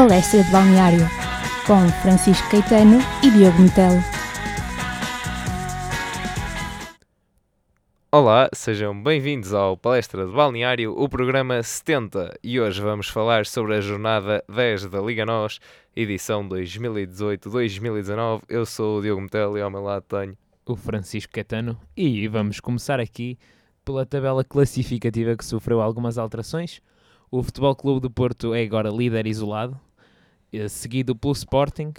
Palestra de Balneário, com Francisco Caetano e Diogo Metelo. Olá, sejam bem-vindos ao Palestra de Balneário, o programa 70, e hoje vamos falar sobre a jornada 10 da Liga NOS, edição 2018-2019. Eu sou o Diogo Metelo e ao meu lado tenho o Francisco Caetano e vamos começar aqui pela tabela classificativa que sofreu algumas alterações. O Futebol Clube do Porto é agora líder isolado, seguido pelo Sporting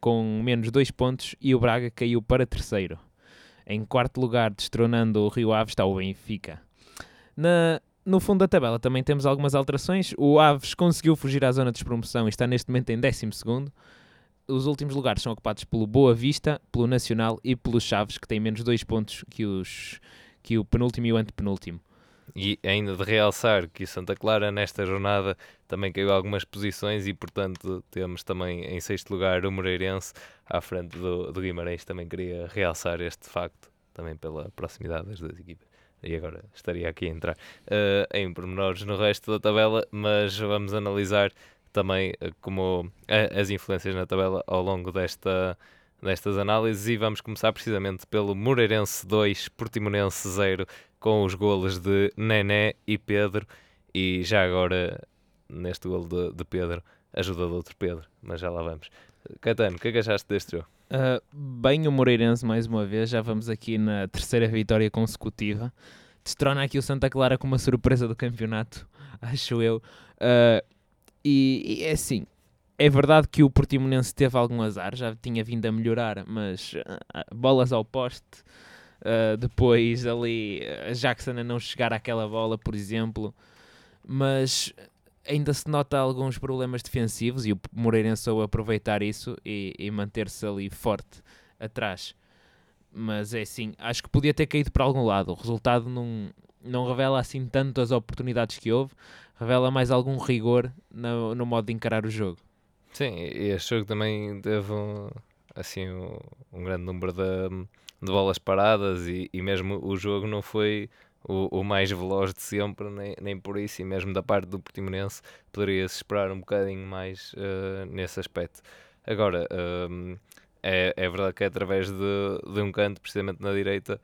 com menos dois pontos e o Braga caiu para terceiro. Em quarto lugar, destronando o Rio Ave, está o Benfica. Na, no fundo da tabela também temos algumas alterações. O Aves conseguiu fugir à zona de despromoção e está neste momento em 12 segundo. Os últimos lugares são ocupados pelo Boa Vista, pelo Nacional e pelo Chaves, que tem menos dois pontos que, os, que o penúltimo e o antepenúltimo. E ainda de realçar que Santa Clara nesta jornada também caiu algumas posições e portanto temos também em sexto lugar o Moreirense à frente do, do Guimarães. Também queria realçar este facto, também pela proximidade das duas equipas. E agora estaria aqui a entrar uh, em pormenores no resto da tabela, mas vamos analisar também uh, como uh, as influências na tabela ao longo desta, destas análises e vamos começar precisamente pelo Moreirense 2, Portimonense 0, com os golos de Nené e Pedro. E já agora, neste golo de, de Pedro, ajuda de outro Pedro, mas já lá vamos. Caetano, o que é que achaste deste jogo? Uh, bem o Moreirense mais uma vez, já vamos aqui na terceira vitória consecutiva. Destrona aqui o Santa Clara com uma surpresa do campeonato, acho eu. Uh, e, e, é assim, é verdade que o Portimonense teve algum azar, já tinha vindo a melhorar, mas uh, bolas ao poste, Uh, depois ali Jackson a não chegar àquela bola, por exemplo. Mas ainda se nota alguns problemas defensivos e o Moreirense soube aproveitar isso e, e manter-se ali forte atrás. Mas é assim, acho que podia ter caído para algum lado. O resultado não, não revela assim tanto as oportunidades que houve, revela mais algum rigor no, no modo de encarar o jogo. Sim, e este jogo também teve assim, um grande número de de bolas paradas e, e mesmo o jogo não foi o, o, mais veloz de sempre, nem, nem por isso, e mesmo da parte do Portimonense poderia-se esperar um bocadinho mais uh, nesse aspecto. Agora, uh, é, é verdade que é através de, de um canto, precisamente na direita,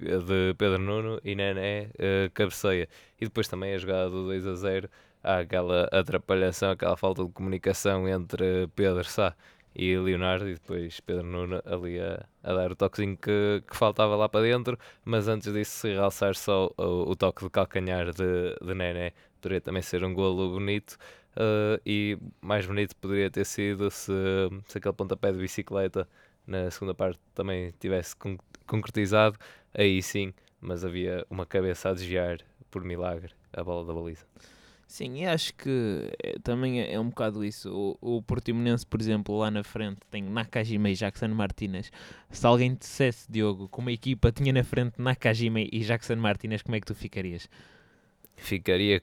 de Pedro Nuno e Nené uh, cabeceia. E depois também a jogada do 2 a 0, há aquela atrapalhação, aquela falta de comunicação entre Pedro Sá e Leonardo e depois Pedro Nuno ali a, a dar o toquezinho que, que faltava lá para dentro, mas antes disso se realçar só o, o toque de calcanhar de, de Nené, poderia também ser um golo bonito. Uh, e mais bonito poderia ter sido se, se aquele pontapé de bicicleta na segunda parte também tivesse con concretizado, aí sim, mas havia uma cabeça a desviar por milagre a bola da baliza. Sim, e acho que é, também é, é, um bocado isso. O, o Portimonense, por exemplo, lá na frente tem Nakajima e Jackson Martinez. Se alguém te dissesse, Diogo, que uma equipa tinha na frente Nakajima e Jackson Martinez, como é que tu ficarias? Ficaria,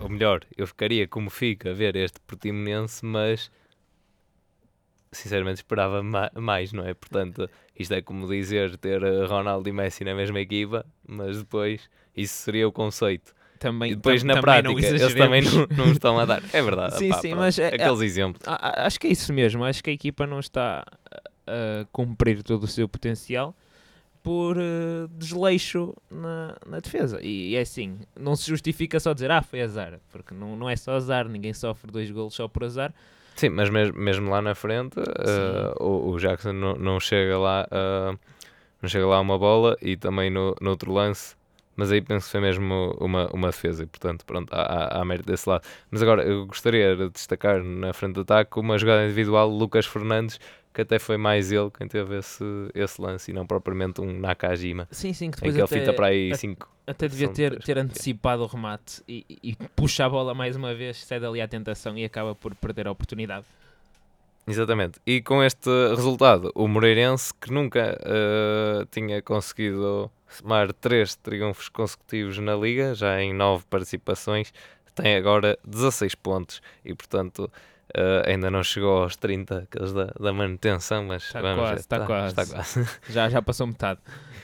ou melhor, eu ficaria como fica a ver este Portimonense, mas sinceramente esperava ma mais, não é? Portanto, isto é como dizer ter Ronaldo e Messi na mesma equipa, mas depois isso seria o conceito também, e depois na prática eles também não, não estão a dar. É verdade. Sim, pá, sim, mas é, aqueles é, exemplos. Acho que é isso mesmo. Acho que a equipa não está a cumprir todo o seu potencial por uh, desleixo na, na defesa. E, e, é assim, não se justifica só dizer ah, foi azar, porque não, não é só azar, ninguém sofre dois golos só por azar. Sim, mas mesmo, mesmo lá na frente, uh, o, o, Jackson não, não chega lá uh, não chega lá uma bola e também no, no outro lance mas aí penso que foi mesmo uma, uma defesa e portanto pronto, há, há, mérito desse lado. Mas agora eu gostaria de destacar na frente do ataque uma jogada individual Lucas Fernandes que até foi mais ele quem teve esse, esse lance e não propriamente um Nakajima. Sim, sim, que depois em que até, ele fita para aí 5. Até devia ter, ter antecipado o remate e, e puxa a bola mais uma vez, cede ali à tentação e acaba por perder a oportunidade. Exatamente. E com este resultado, o Moreirense, que nunca uh, tinha conseguido somar três triunfos consecutivos na Liga, já em nove participações, tem agora 16 pontos e, portanto, Uh, ainda não chegou aos 30 aqueles da, da manutenção, mas Está vamos quase, ver. está Tá- quase. está quase. Já, já passou metade.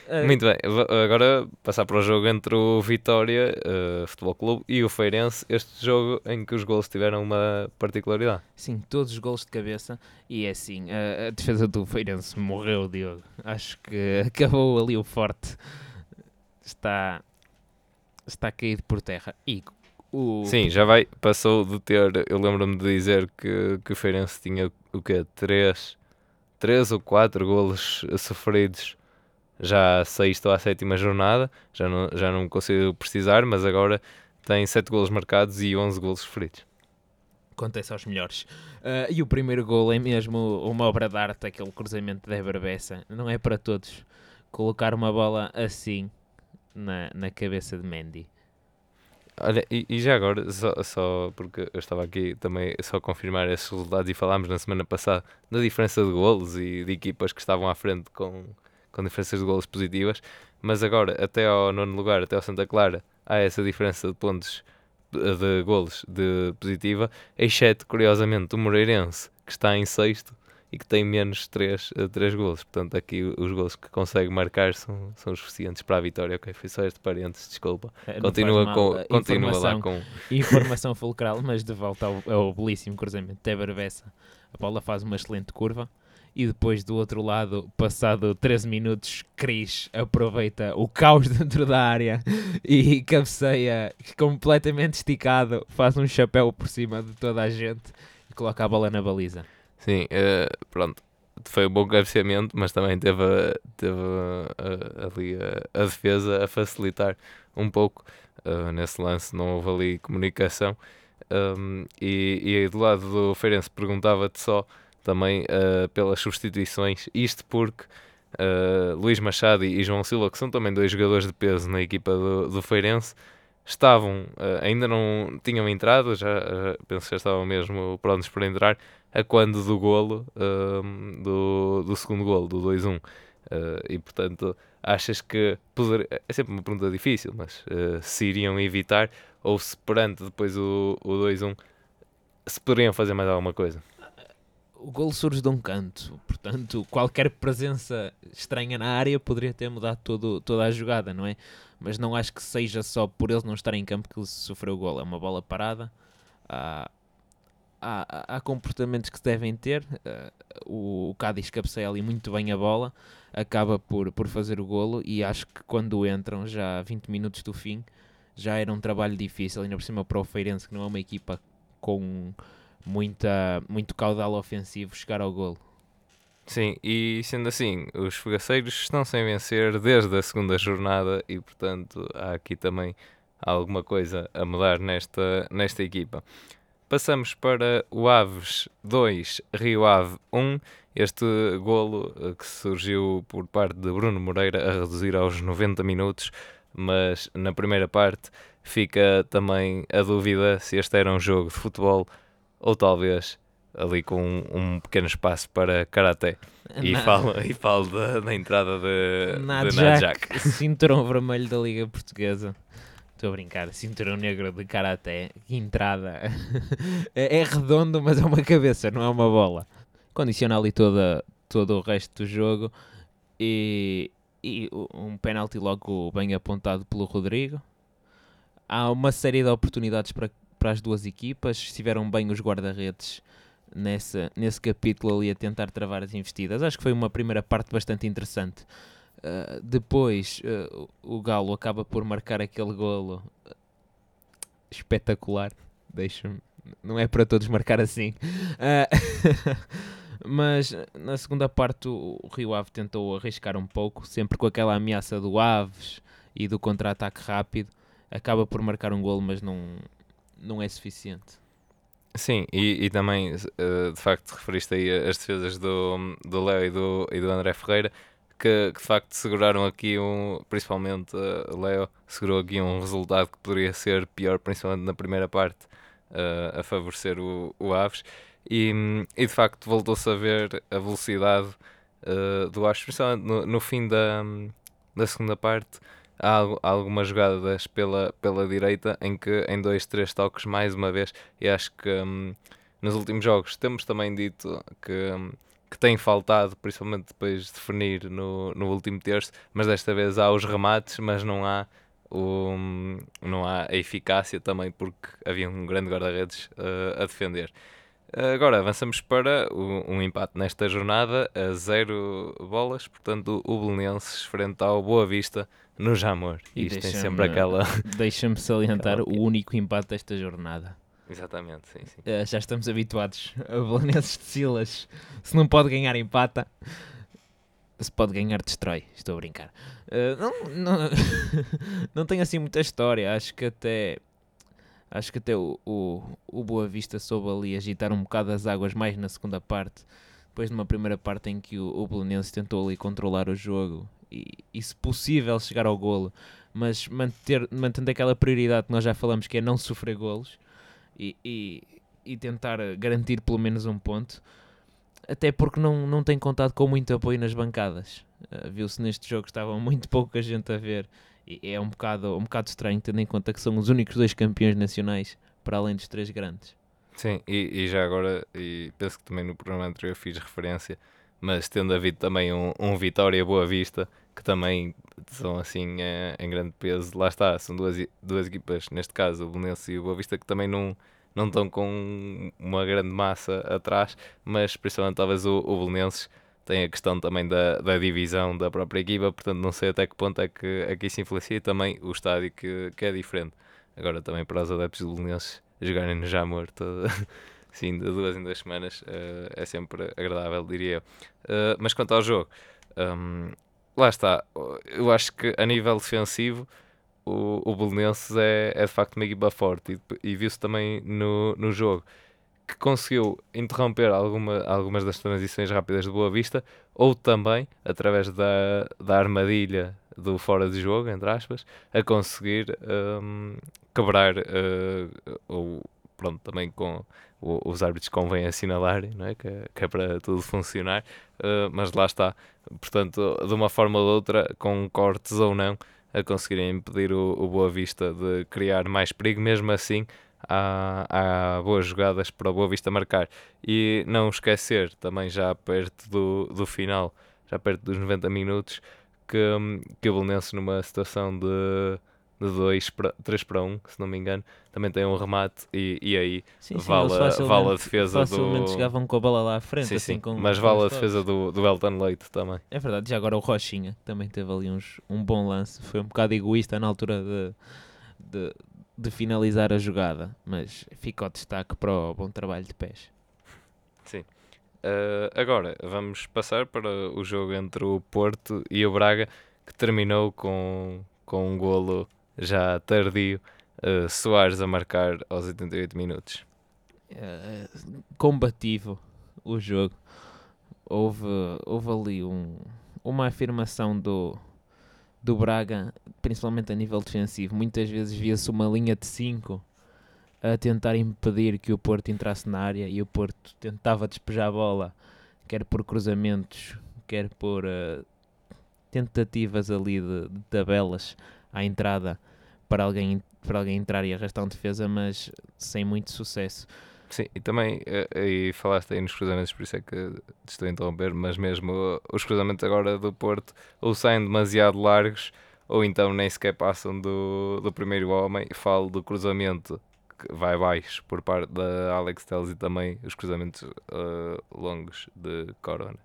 Uh, Muito bem, agora passar para o jogo entre o Vitória uh, Futebol Clube e o Feirense. Este jogo em que os gols tiveram uma particularidade. Sim, todos os gols de cabeça. E é assim, a, a defesa do Feirense morreu, Diogo. Acho que acabou ali o forte. Está, está caído por terra. E o, Sim, já vai, passou de ter, eu lembro-me de dizer que, que o Feirense tinha o quê? 3, três ou 4 golos sofridos já à sexta ou à sétima jornada, já não, já não consigo precisar, mas agora tem 7 golos marcados e 11 golos sofridos. acontece aos melhores. Uh, e o primeiro gol é mesmo uma obra de arte, aquele cruzamento da Bessa. Não é para todos colocar uma bola assim na, na cabeça de Mendy. Olha, e, e já agora, só, só porque eu estava aqui também só a confirmar esses resultados e falámos na semana passada da diferença de golos e de equipas que estavam à frente com, com diferenças de golos positivas, mas agora até ao nono lugar, até ao Santa Clara, há essa diferença de pontos de, golos de positiva, exceto curiosamente o Moreirense, que está em sexto e que tem menos 3, 3 golos. Portanto, aqui os golos que consegue marcar são, são os suficientes para a vitória. Ok, foi só este parênteses, desculpa. Não Continua, com, uh, continua lá informação- com. Informação fulcral, mas de volta ao, ao belíssimo cruzamento Bessa. A bola faz uma excelente curva e depois do outro lado, passado 13 minutos, Cris aproveita o caos dentro da área e cabeceia completamente esticado, faz um chapéu por cima de toda a gente e coloca a bola na baliza. Sim, eh, pronto. Foi um bom cabeceamento, mas também teve, teve ali a, a defesa a facilitar um pouco. eh, nesse lance não houve ali comunicação. Um, e, e aí do lado do Feirense perguntava-te só também eh, pelas substituições. Isto porque eh, Luís Machado e João Silva, que são também dois jogadores de peso na equipa do, do Feirense, estavam, eh, ainda não tinham entrado, já, já- penso que já estavam mesmo prontos para entrar, a quando do golo, ehm, do, do segundo golo, do 2-1. Eh, e portanto, achas que poder, é sempre uma pergunta difícil, mas eh, se iriam evitar ou se perante depois o, o 2-1 se poderiam fazer mais alguma coisa? O golo surge de um canto, portanto, qualquer presença estranha na área poderia ter mudado todo, toda a jogada, não é? Mas não acho que seja só por eles não estarem em campo que ele sofreu o golo. É uma bola parada, há, há, há comportamentos que se devem ter. eh, o, o Cádiz cabeceia ali muito bem a bola, acaba por, por fazer o golo e acho que quando entram, já a 20 minutos do fim, já era um trabalho difícil, ainda por cima para o Feirense, que não é uma equipa com muita, muito caudal ofensivo, chegar ao golo. Sim, e sendo assim, os fogaceiros estão sem vencer desde a segunda jornada e, portanto, há aqui também alguma coisa a mudar nesta, nesta equipa. Passamos para o Aves 2, Rio Ave 1. Este golo eh, que surgiu por parte de Bruno Moreira a reduzir aos 90 minutos, mas na primeira parte fica também a dúvida se este era um jogo de futebol ou talvez ali com um, um pequeno espaço para karaté. E Na- falo, e falo da, da entrada de, Nadjak, cinturão vermelho da Liga Portuguesa. Estou a brincar, cinturão negro de karaté, que entrada. é, é redondo, mas é uma cabeça, não é uma bola. Condiciona ali toda, todo o resto do jogo. E, e um penalti logo bem apontado pelo Rodrigo. Há uma série de oportunidades para, para as duas equipas. Estiveram bem os guarda-redes nessa, nesse capítulo ali a tentar travar as investidas. Acho que foi uma primeira parte bastante interessante. Uh, depois uh, o Galo acaba por marcar aquele golo espetacular. Deixa-me. Não é para todos marcar assim. Uh, mas na segunda parte o Rio Ave tentou arriscar um pouco, sempre com aquela ameaça do Aves e do contra-ataque rápido. Acaba por marcar um golo, mas não, não é suficiente. Sim, e, e também, eh, de facto, referiste aí as defesas do, do Léo e do, e do André Ferreira, que, que de facto seguraram aqui um, principalmente o Léo, segurou aqui um resultado que poderia ser pior, principalmente na primeira parte, eh, a favorecer o, o Aves. E, e de facto voltou-se a ver a velocidade eh, do Aves, principalmente no, no fim da, da segunda parte. Há, há algumas jogadas pela, pela direita em que em dois, três toques, mais uma vez, e acho que hum, nos últimos jogos temos também dito que, que tem faltado, principalmente depois de definir no, no último terço, mas desta vez há os remates, mas não há o, não há a eficácia também porque havia um grande guarda-redes uh, a defender. Agora avançamos para um empate nesta jornada a zero bolas, portanto o Belenenses frente ao Boa Vista no Jamor. E isto tem sempre aquela. Deixa-me salientar o único empate desta jornada. Exatamente, sim, sim. Uh, já estamos habituados a Belenenses de Silas. Se não pode ganhar, empata. Se pode ganhar, destrói. Estou a brincar. Uh, não, não, não tenho assim muita história. Acho que até Acho que até o, o, o Boa Vista soube ali agitar um bocado as águas mais na segunda parte, depois de uma primeira parte em que o, o Belenense tentou ali controlar o jogo e, e, se possível, chegar ao golo, mas manter, mantendo aquela prioridade que nós já falamos, que é não sofrer golos e, e, e tentar garantir pelo menos um ponto, até porque não, não tem contado com muito apoio nas bancadas. Uh, Viu-se neste jogo que estava muito pouca gente a ver é um bocado, um bocado estranho, tendo em conta que são os únicos dois campeões nacionais, para além dos três grandes. Sim, e, e já agora, e penso que também no programa anterior fiz referência, mas tendo havido também um, um Vitória Boa Vista, que também são assim é, em grande peso, lá está, são duas, duas equipas, neste caso o Belenense e o Boa Vista, que também não, não estão com uma grande massa atrás, mas principalmente talvez o, o Belenenses tem a questão também da, da divisão da própria equipa, portanto não sei até que ponto é que aqui se influencia também o estádio que, que é diferente. Agora também para os adeptos belenenses jogarem no Jamor todo, sim, de duas em duas semanas uh, é sempre agradável, diria eu. Uh, mas quanto ao jogo, um, lá está, eu acho que a nível defensivo o, o Belenenses é, é de facto uma equipa forte e, e viu-se também no, no jogo que conseguiu interromper alguma, algumas das transições rápidas de Boa Vista, ou também, através da, da armadilha do fora de jogo, entre aspas, a conseguir um, quebrar, uh, ou pronto, também com os árbitros convém assinalarem, não é? Que, que é para tudo funcionar, uh, mas lá está, portanto, de uma forma ou de outra, com cortes ou não, a conseguirem impedir o, o Boa Vista de criar mais perigo, mesmo assim há, há boas jogadas para o Boa Vista marcar. E não esquecer, também já perto do, do final, já perto dos 90 minutos, que, que o Belenenses numa situação de de 2 para 3 para 1, um, se não me engano, também tem um remate e, e aí sim, sim, vale, vale a defesa facilmente do. chegavam com a bola lá à frente, sim, assim sim. com Mas vale a defesa do, do Elton Leite também. É verdade, já agora o Rochinha também teve ali uns, um bom lance, foi um bocado egoísta na altura de, de, de finalizar a jogada, mas fica o destaque para o bom trabalho de pés. Sim. Uh, agora vamos passar para o jogo entre o Porto e o Braga, que terminou com, com um golo já tardio, uh, Soares a marcar aos 88 minutos. Uh, combativo o jogo. Houve, houve ali um, uma afirmação do, do Braga, principalmente a nível defensivo. Muitas vezes via-se uma linha de 5 a tentar impedir que o Porto entrasse na área e o Porto tentava despejar a bola, quer por cruzamentos, quer por uh, tentativas ali de, de, tabelas à entrada para alguém, para alguém entrar e arrastar uma defesa, mas sem muito sucesso. Sim, e também, eh, e falaste aí nos cruzamentos, por isso é que te estou a interromper, mas mesmo os cruzamentos agora do Porto ou saem demasiado largos ou então nem sequer passam do, do primeiro homem. Falo do cruzamento que vai baixo por parte da Alex Telles e também os cruzamentos uh, longos de Corona.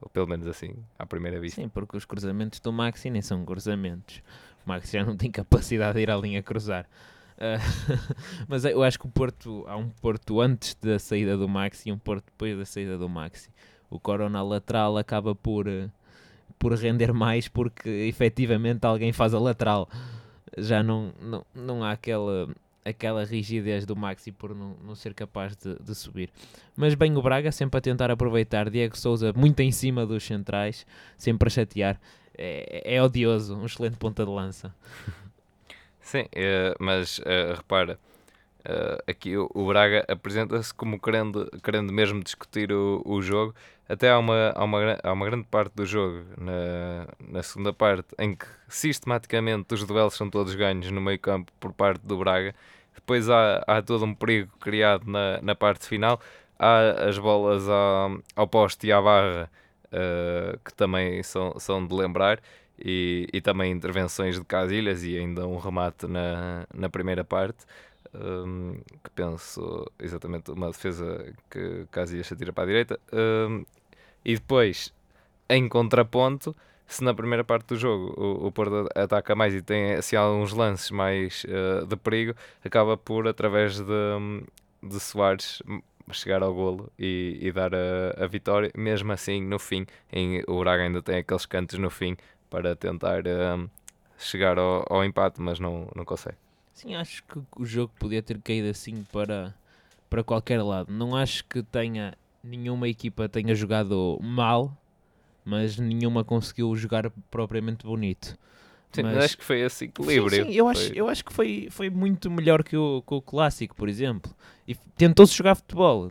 Ou pelo menos assim, à primeira vista. Sim, porque os cruzamentos do Maxi nem são cruzamentos. O Maxi já não tem capacidade de ir à linha cruzar. Uh, mas eu acho que o Porto, há um Porto antes da saída do Maxi e um Porto depois da saída do Maxi. O Corona lateral acaba por, uh, por render mais porque efetivamente alguém faz a lateral. Já não, não, não há aquela, aquela rigidez do Maxi por não, não ser capaz de, de subir. Mas bem o Braga, sempre a tentar aproveitar. Diego Souza muito em cima dos centrais, sempre a chatear. É, é odioso, um excelente ponta de lança. Sim, uh, mas uh, repara, uh, aqui o, o Braga apresenta-se como querendo, querendo mesmo discutir o, o jogo. Até há uma, há, uma, há uma grande parte do jogo, na, na segunda parte, em que sistematicamente os duelos são todos ganhos no meio campo por parte do Braga. Depois há, há todo um perigo criado na, na parte final, há as bolas ao, ao poste e à barra, uh, que também são, são de lembrar, e, e também intervenções de Casilhas e ainda um remate na, na primeira parte. Um, que penso exatamente uma defesa que Casilhas se tira para a direita um, e depois em contraponto se na primeira parte do jogo o, o Porto ataca mais e tem assim, alguns lances mais uh, de perigo, acaba por, através de, de Soares, chegar ao golo e, e dar a, a, vitória. Mesmo assim, no fim, em, o Braga ainda tem aqueles cantos no fim para tentar uh, chegar ao, ao, empate, mas não, não consegue. Sim, acho que o jogo podia ter caído assim para, para qualquer lado. Não acho que tenha nenhuma equipa tenha jogado mal mas nenhuma conseguiu jogar propriamente bonito. Sim, mas acho que foi esse equilíbrio. Sim, sim eu, foi... acho, eu acho que foi, foi muito melhor que o, que o clássico, por exemplo. E tentou-se jogar futebol.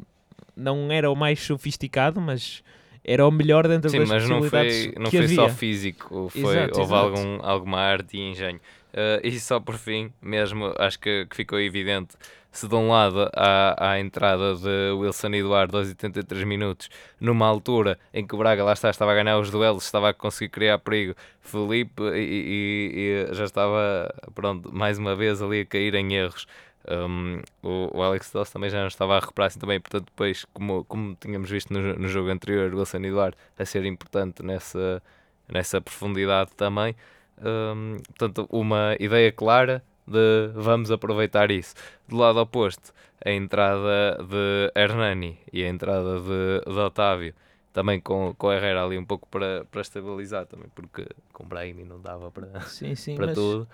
Não era o mais sofisticado, mas era o melhor dentro sim, das mas não foi, não foi só físico, foi, exato, houve exato. Algum, alguma arte e engenho. Uh, e só por fim, mesmo acho que, que ficou evidente se de um lado há a entrada de Wilson Eduardo aos 83 minutos, numa altura em que o Braga lá está, estava a ganhar os duelos, estava a conseguir criar perigo, Felipe e, e, e já estava, pronto, mais uma vez ali a cair em erros. Um, o, o, Alex Doss também já não estava a recuperar assim também, portanto depois, como, como tínhamos visto no, no jogo anterior, Wilson Eduardo a ser importante nessa, nessa profundidade também. Um, portanto, uma ideia clara de vamos aproveitar isso. Do lado oposto, a entrada de Hernani e a entrada de, de Otávio, também com, com Herrera ali um pouco para, para estabilizar também, porque com Brahimi não dava para, sim, sim, para mas... tudo.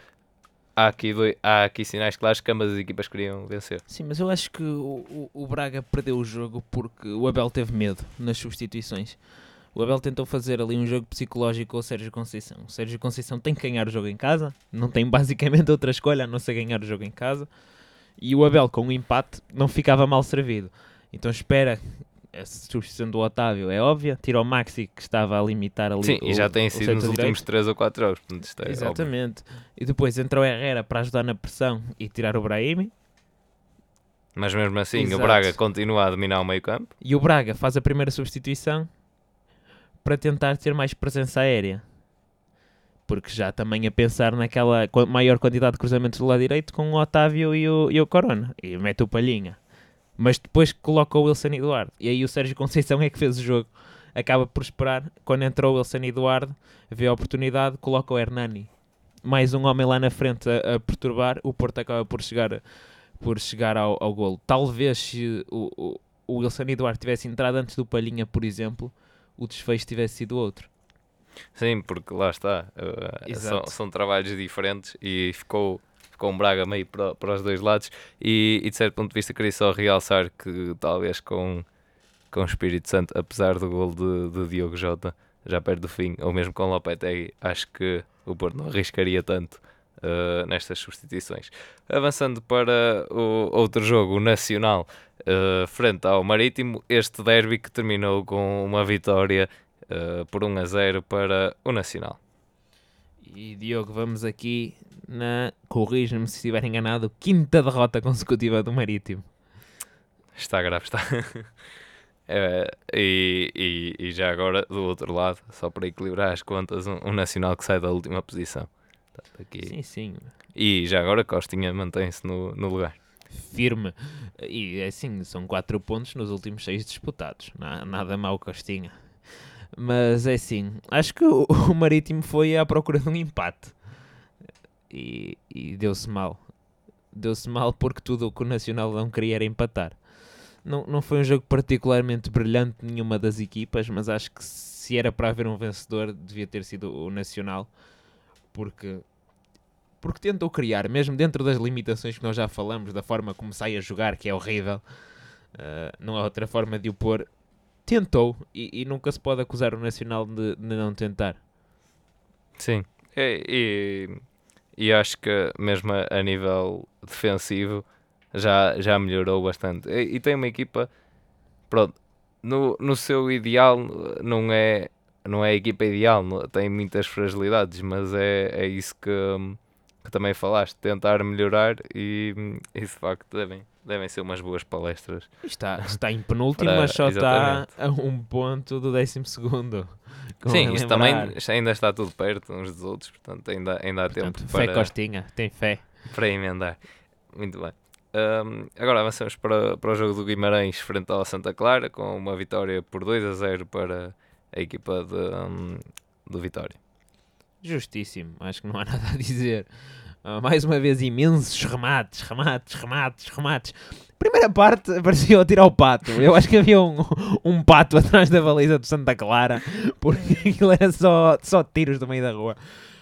Há aqui, dois, há aqui sinais claros que ambas as equipas queriam vencer. Sim, mas eu acho que o, o, o Braga perdeu o jogo porque o Abel teve medo nas substituições. O Abel tentou fazer ali um jogo psicológico com o Sérgio Conceição. O Sérgio Conceição tem que ganhar o jogo em casa, não tem basicamente outra escolha a não ser ganhar o jogo em casa. E o Abel, com um empate, não ficava mal servido. Então espera, a substituição do Otávio é óbvia, tira o Maxi que estava a limitar ali. Sim, o, e já tem sido nos direito. últimos 3 ou 4 jogos. É Exatamente. Óbvio. E depois entra o Herrera para ajudar na pressão e tirar o Brahimi. Mas mesmo assim, Exato. o Braga continua a dominar o meio campo. E o Braga faz a primeira substituição para tentar ter mais presença aérea. Porque já também a pensar naquela maior quantidade de cruzamentos do lado direito com o Otávio e o, e o Corona. E mete o Palhinha. Mas depois coloca o Wilson Eduardo. E aí o Sérgio Conceição é que fez o jogo. Acaba por esperar. Quando entrou o Wilson Eduardo, vê a oportunidade, coloca o Hernani. Mais um homem lá na frente a, a perturbar. O Porto acaba por chegar, por chegar ao, ao golo. Talvez se o, o, o Wilson Eduardo tivesse entrado antes do Palhinha, por exemplo, o desfecho tivesse sido outro. Sim, porque lá está, uh, são, são, trabalhos diferentes e ficou, um Braga meio para, para os dois lados. E, e, de certo ponto de vista, queria só realçar que talvez com, com o Espírito Santo, apesar do gol de, de Diogo Jota, já perto do fim, ou mesmo com Lopetegui, acho que o Porto não arriscaria tanto uh, nestas substituições. Avançando para o outro jogo, o Nacional, uh, frente ao Marítimo, este derby que terminou com uma vitória uh, por 1 a 0 para o Nacional. E Diogo, vamos aqui na, corrija-me se estiver enganado, quinta derrota consecutiva do Marítimo. Está grave, está. É, e, e, e, já agora, do outro lado, só para equilibrar as contas, um, um Nacional que sai da última posição. Aqui. Sim, sim. E já agora Costinha mantém-se no, no lugar. Firme. E é assim, são 4 pontos nos últimos 6 disputados. Nada mal Costinha. Mas é assim, acho que o, o Marítimo foi à procura de um empate. E, e deu-se mal. Deu-se mal porque tudo o que o Nacional não queria era empatar. Não, não foi um jogo particularmente brilhante nenhuma das equipas, mas acho que se era para haver um vencedor, devia ter sido o Nacional porque porque tentou criar, mesmo dentro das limitações que nós já falamos, da forma como sai a jogar, que é horrível, uh, não há outra forma de o pôr. Tentou e, e nunca se pode acusar o Nacional de, de não tentar. Sim, e, e, e, acho que mesmo a, nível defensivo já, já melhorou bastante. E, e tem uma equipa, pronto, no, no seu ideal não é não é a equipa ideal, não, tem muitas fragilidades, mas é, é isso que, que também falaste, tentar melhorar e, e de facto devem, devem ser umas boas palestras. Está, está em penúltimo, Para- mas só exatamente. está a um ponto do décimo segundo. Sim, isto também ainda está tudo perto uns dos outros, portanto ainda, ainda há Portanto, tempo fé para, Costinha, tem fé. para emendar. Muito bem. Ahm, agora avançamos para, para o jogo do Guimarães frente ao Santa Clara, com uma vitória por 2 a 0 para a equipa de, ahm, do Vitória. Justíssimo, acho que não há nada a dizer. Ah, mais uma vez, imensos remates, remates, remates, remates. Primeira parte parecia eu tirar o pato. Eu acho que havia um, um pato atrás da baliza do Santa Clara, porque aquilo era só, só tiros do meio da rua.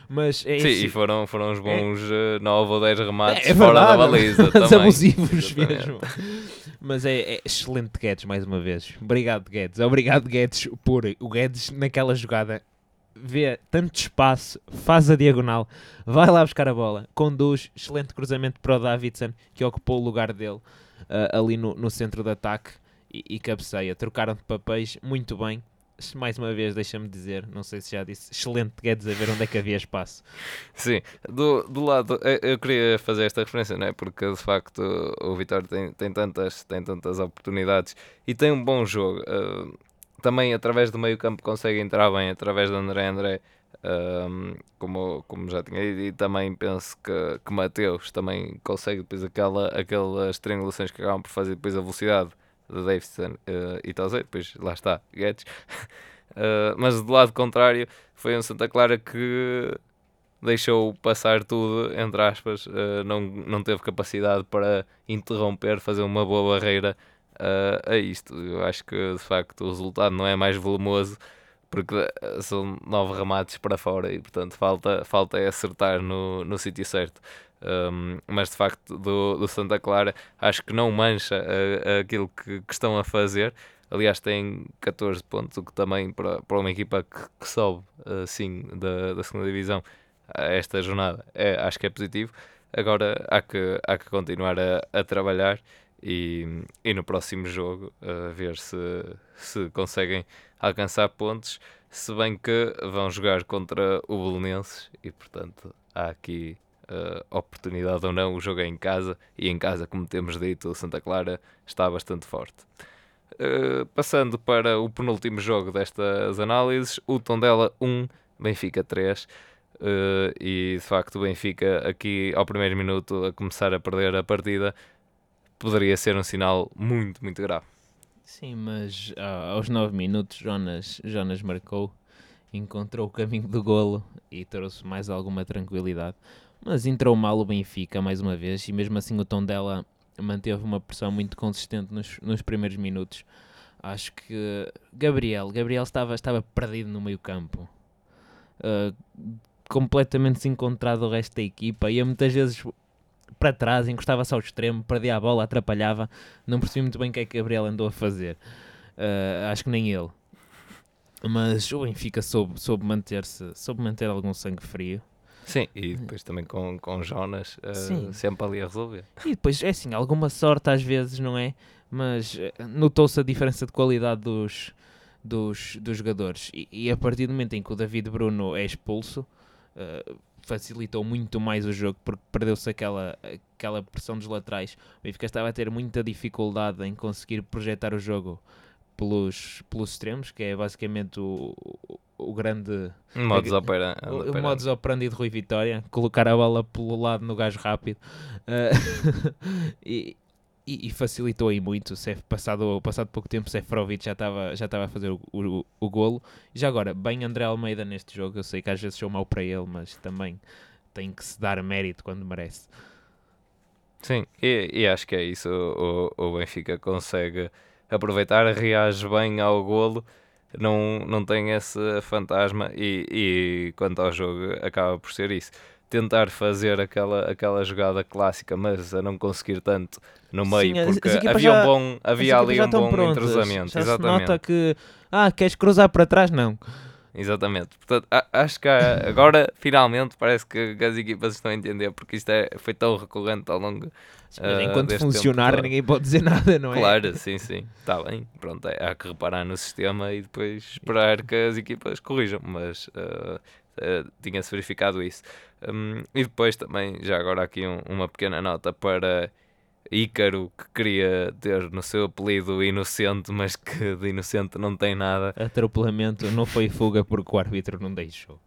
Mas é Sim, isso. e foram, foram uns bons 9 ou 10 remates É fora da baliza mas abusivos mesmo. Mas é, é excelente Guedes, mais uma vez. Obrigado, Guedes. Obrigado, Guedes, por o Guedes naquela jogada vê tanto espaço, faz a diagonal, vai lá buscar a bola, conduz, excelente cruzamento para o Davidson, que ocupou o lugar dele ah, ali no, no centro de ataque e, e cabeceia. Trocaram de papéis muito bem. Mais uma vez, deixa-me dizer, não sei se já disse, excelente Guedes a ver onde é que havia espaço. Sim, do, do lado, eu, eu queria fazer esta referência, não é? Porque de facto o Vitória tem, tem, tantas, tem tantas oportunidades e tem um bom jogo. Uh, também através do meio campo consegue entrar bem, através de André André, um, como, como já tinha dito, e também penso que, que Mateus também consegue depois aquela, aquelas triangulações que acabam por fazer depois a velocidade de Davidson uh, e Tozé, depois lá está, Guedes. Uh, mas do lado contrário foi um Santa Clara que deixou passar tudo, entre aspas, uh, não, não teve capacidade para interromper, fazer uma boa barreira uh, a isto. Eu acho que de facto o resultado não é mais volumoso porque uh, são nove remates para fora e portanto falta, falta é acertar no, no sítio certo. Um, mas de facto do, do Santa Clara acho que não mancha uh, aquilo que, que estão a fazer. Aliás, tem 14 pontos, o que também para, para uma equipa que, que sobe assim da, da segunda divisão esta jornada é, acho que é positivo. Agora há que, há que continuar a, a trabalhar e, e no próximo jogo a ver se, se conseguem alcançar pontos. Se bem que vão jogar contra o Belenenses e portanto há aqui uh, oportunidade ou não. O jogo é em casa e em casa, como temos dito, o Santa Clara está bastante forte. Uh, passando para o penúltimo jogo destas análises, o Tondela 1, Benfica 3. Uh, e de facto o Benfica aqui ao primeiro minuto a começar a perder a partida poderia ser um sinal muito, muito grave. Sim, mas ah, aos 9 minutos Jonas, Jonas marcou, encontrou o caminho do golo e trouxe mais alguma tranquilidade. Mas entrou mal o Benfica mais uma vez e mesmo assim o tom dela manteve uma pressão muito consistente nos, nos primeiros minutos. Acho que Gabriel, Gabriel estava, estava perdido no meio campo. Uh, completamente desencontrado do resto da equipa. Ia muitas vezes para trás, encostava-se ao extremo, perdia a bola, atrapalhava. Não percebi muito bem o que é que Gabriel andou a fazer. Uh, acho que nem ele. Mas o Benfica soube, soube manter-se, soube manter algum sangue frio. Sim, e depois também com, com Jonas uh, sempre ali a resolver. E depois, é assim, alguma sorte às vezes, não é? Mas eh, notou-se a diferença de qualidade dos, dos, dos jogadores. E, e a partir do momento em que o David Bruno é expulso, uh, facilitou muito mais o jogo, porque perdeu-se aquela, aquela pressão dos laterais. O Benfica estava a ter muita dificuldade em conseguir projetar o jogo pelos, pelos extremos, que é basicamente o, o, o grande Modus É- opera- o, o operandi. modus operandi de Rui Vitória, colocar a bola pelo lado no gajo rápido Uh, e, e, e facilitou aí muito. Sef, passado, passado pouco tempo, Seferovic já estava já estava a fazer o, o, o golo. Já agora, bem André Almeida neste jogo. Eu sei que às vezes sou mau para ele, mas também tem que se dar mérito quando merece. Sim, e, e acho que é isso. O, o Benfica consegue aproveitar, reage bem ao golo, não, não tem esse fantasma e, e quanto ao jogo acaba por ser isso. Tentar fazer aquela, aquela jogada clássica, mas a não conseguir tanto no meio, Sim, porque havia, já- um bom, havia ali um bom prontas. entrosamento. Já exatamente. se nota que, ah, queres cruzar para trás? Não. Exatamente. Portanto, acho que há- agora, finalmente, parece que, as equipas estão a entender, porque isto é, foi tão recorrente ao longo. Mas ah, enquanto tempo funcionar, ninguém pode dizer nada, não é? Claro, sim, sim. Está bem. Pronto, é- há que reparar no sistema e depois esperar que as equipas corrijam. Mas ah, uh, tinha-se verificado isso. Um, e depois também, já agora aqui um, uma pequena nota para Ícaro, que queria ter no seu apelido inocente, mas que de inocente não tem nada. Atropelamento não foi fuga porque o árbitro não deixou.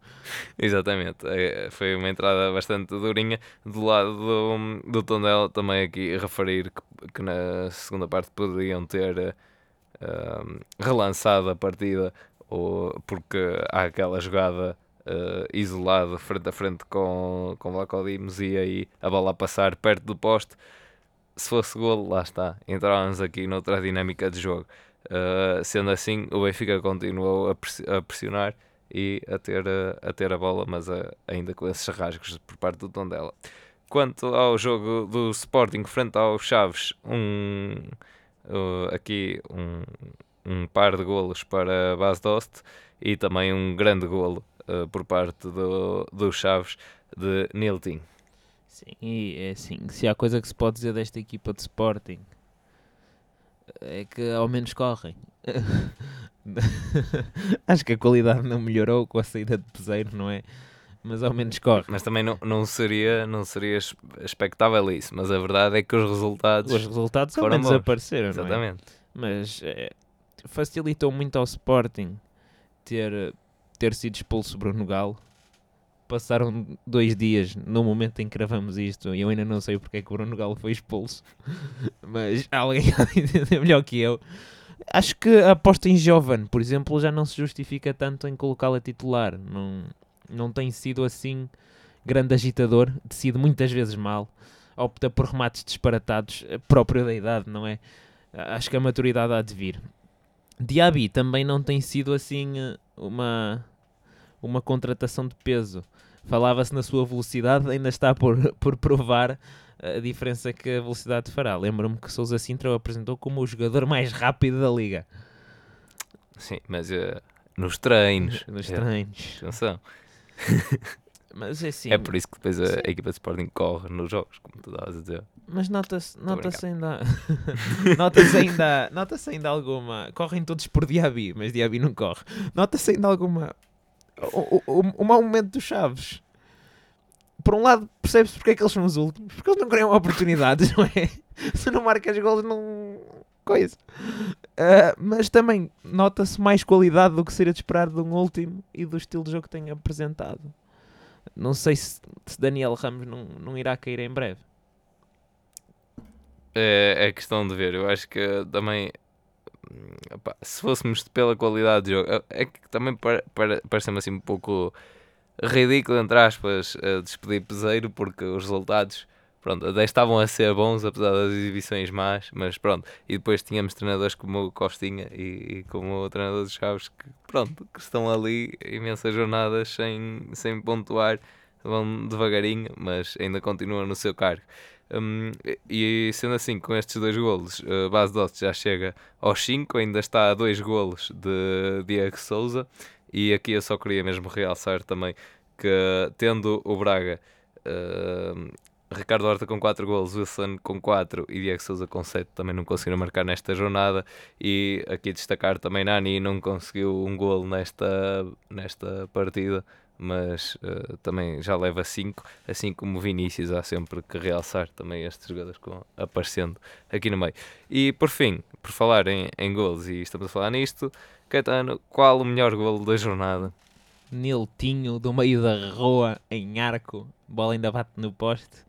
Exatamente, é, foi uma entrada bastante durinha. Do lado do, do Tondela, também aqui referir que, que na segunda parte poderiam ter uh, relançado a partida, ou, porque há aquela jogada uh, isolada frente a frente com, com Vlaco Dimos e aí a bola a passar perto do poste se fosse golo, lá está, entrávamos aqui noutra dinâmica de jogo. Uh, sendo assim, o Benfica continuou a, pressionar e a ter, a, a ter a bola, mas ainda com esses rasgos por parte do Tondela. Quanto ao jogo do Sporting frente ao Chaves, um, uh, aqui um, um par de golos para Bas Dost e também um grande golo uh, por parte do, do Chaves de Nilton. Sim, e é assim, se há coisa que se pode dizer desta equipa de Sporting é que ao menos correm. Acho que a qualidade não melhorou com a saída de Peseiro, não é? Mas ao menos corre. Mas também não, não, seria, não seria expectável isso. Mas a verdade é que os resultados. Os resultados foram ao menos apareceram, Exatamente. não é? Mas é, facilitou muito ao Sporting ter, ter sido expulso Bruno Galo passaram dois dias no momento em que gravamos isto e eu ainda não sei porque é que o Bruno Galo foi expulso, mas alguém entender melhor que eu. Acho que a aposta em Jovan, por exemplo, já não se justifica tanto em colocá-la titular. Não, não tem sido assim grande agitador, decide muitas vezes mal, opta por remates disparatados, próprio da idade, não é? Acho que a maturidade há de vir. Diaby também não tem sido assim uma uma contratação de peso. Falava-se na sua velocidade, ainda está por, por provar a diferença que a velocidade fará. Lembro-me que Sousa Sintra o apresentou como o jogador mais rápido da liga. Sim, mas uh, nos treinos. Nos treinos. Atenção. Mas é assim. É por isso que depois a, a, equipa de Sporting corre nos jogos, como tu estavas a dizer. Mas nota-se nota ainda. nota-se ainda. Nota-se ainda alguma. Correm todos por Diaby, mas Diaby não corre. Nota-se ainda alguma o, o, o mau momento dos Chaves. Por um lado, percebe-se porque é que eles são os últimos. Porque eles não criam oportunidades, não é? Se não marcas gols, não. coisa. Uh, mas também nota-se mais qualidade do que seria de esperar de um último e do estilo de jogo que tem apresentado. Não sei se, se Daniel Ramos não, não irá cair em breve. É, é questão de ver. Eu acho que também opa, se fôssemos pela qualidade de jogo, é, é que também para, para, parece-me assim um pouco ridículo, entre aspas, despedir Peseiro, porque os resultados pronto, até estavam a ser bons, apesar das exibições más, mas pronto. E depois tínhamos treinadores como o Costinha e, e como o treinador dos Chaves que, pronto, que estão ali imensas jornadas sem, sem pontuar, vão devagarinho, mas ainda continuam no seu cargo. Um, e sendo assim, com estes dois golos, uh, Base Dost já chega aos 5, ainda está a dois golos de Diego Souza. E aqui eu só queria mesmo realçar também que, tendo o Braga, uh, Ricardo Horta com 4 golos, Wilson com 4 e Diego Souza com 7 também não conseguiram marcar nesta jornada. E aqui destacar também Nani não conseguiu um golo nesta, nesta partida mas uh, também já leva 5, assim como Vinícius, há sempre que realçar também estes jogadores com, aparecendo aqui no meio. E por fim, por falar em, em golos, e estamos a falar nisto, Caetano, qual o melhor golo da jornada? Niltinho, do meio da rua, em arco, bola ainda bate no poste.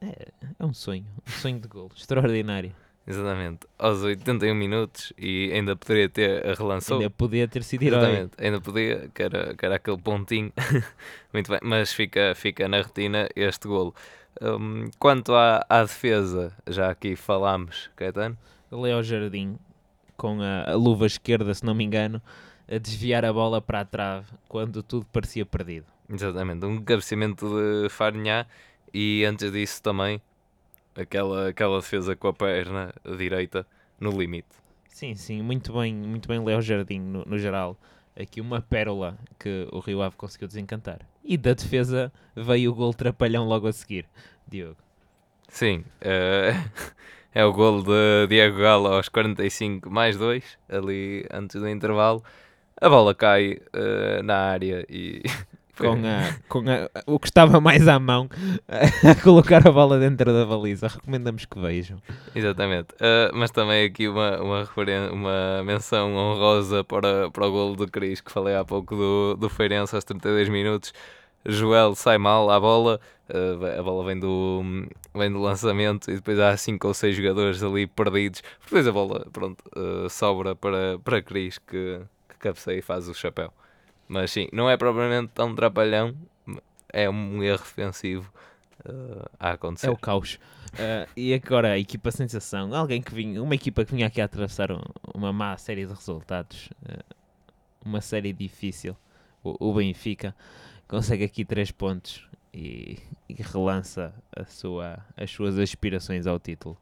É, é um sonho, um sonho de golo, extraordinário. Exatamente. Aos 81 minutos e ainda poderia ter relançou. Ainda podia ter sido herói. Exatamente. Ainda podia, que era, que era aquele pontinho. Muito bem. Mas fica, fica na retina este golo. Um, quanto à, à defesa, já aqui falámos, Caetano. Leo Jardim, com a, a luva esquerda, se não me engano, a desviar a bola para a trave quando tudo parecia perdido. Exatamente. Um cabeceamento de Farinhá e antes disso também aquela, aquela defesa com a perna direita no limite. Sim, sim, muito bem, muito bem Léo Jardim no, no geral. Aqui uma pérola que o Rio Ave conseguiu desencantar. E da defesa veio o gol trapalhão logo a seguir, Diogo. Sim, é, é o gol de Diego Galo aos 45 mais 2, ali antes do intervalo. a bola cai uh, na área e. com, a, com a, o que estava mais à mão a colocar a bola dentro da baliza. Recomendamos que vejam. Exatamente. Uh, mas também aqui uma, uma, uma menção honrosa para, para o golo do Cris, que falei há pouco do, do Feirense aos 32 minutos. Joel sai mal à bola, uh, a bola vem do, vem do lançamento e depois há 5 ou 6 jogadores ali perdidos. Depois a bola pronto, uh, sobra para, para Cris que, que cabeceia e faz o chapéu. Mas sim, não é propriamente tão trapalhão, é um erro defensivo uh, a acontecer. É o caos. Uh, e agora a equipa sensação, alguém que vinha, uma equipa que vinha aqui a atravessar um, uma má série de resultados, uh, uma série difícil, o, o, Benfica consegue aqui três pontos e, e relança a sua, as suas aspirações ao título.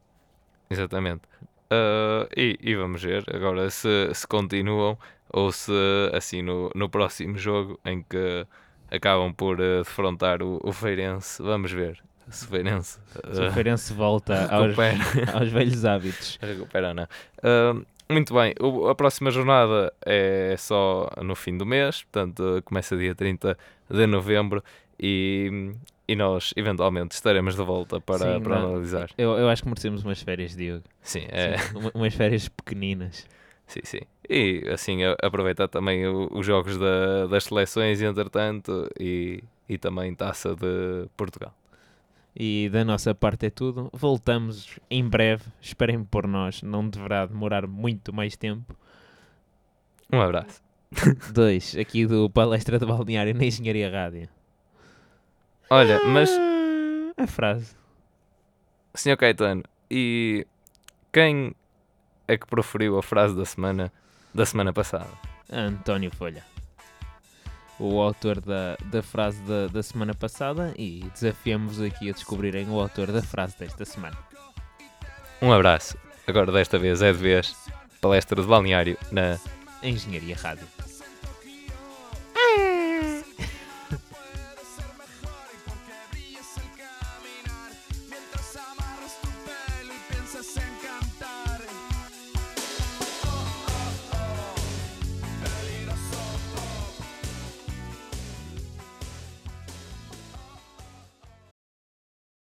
Exatamente. Uh, e, e, vamos ver agora se, se continuam ou se assim no, no próximo jogo em que acabam por uh, defrontar o, o Feirense, vamos ver se o Feirense, uh, se o Feirense volta aos, aos velhos hábitos. Recupera, não. Uh, muito bem, o, a próxima jornada é só no fim do mês, portanto começa dia 30 de novembro e, e nós eventualmente estaremos de volta para, Sim, para não, analisar. Eu, eu acho que merecemos umas férias, Diogo. Sim, é. Sim, umas férias pequeninas. Sim, sim. E assim aproveitar também os jogos da, das seleções, entretanto, e, e também taça de Portugal. E da nossa parte é tudo. Voltamos em breve. Esperem por nós. Não deverá demorar muito mais tempo. Um abraço. Dois, aqui do Palestra de Balneário na Engenharia Rádio. Olha, mas. A frase. Senhor Caetano, e quem é que proferiu a frase da semana da semana passada? António Folha o autor da, da frase da, da semana passada e desafiamos aqui a descobrirem o autor da frase desta semana. Um abraço. Agora desta vez é de vez palestra de balneário na Engenharia Rádio.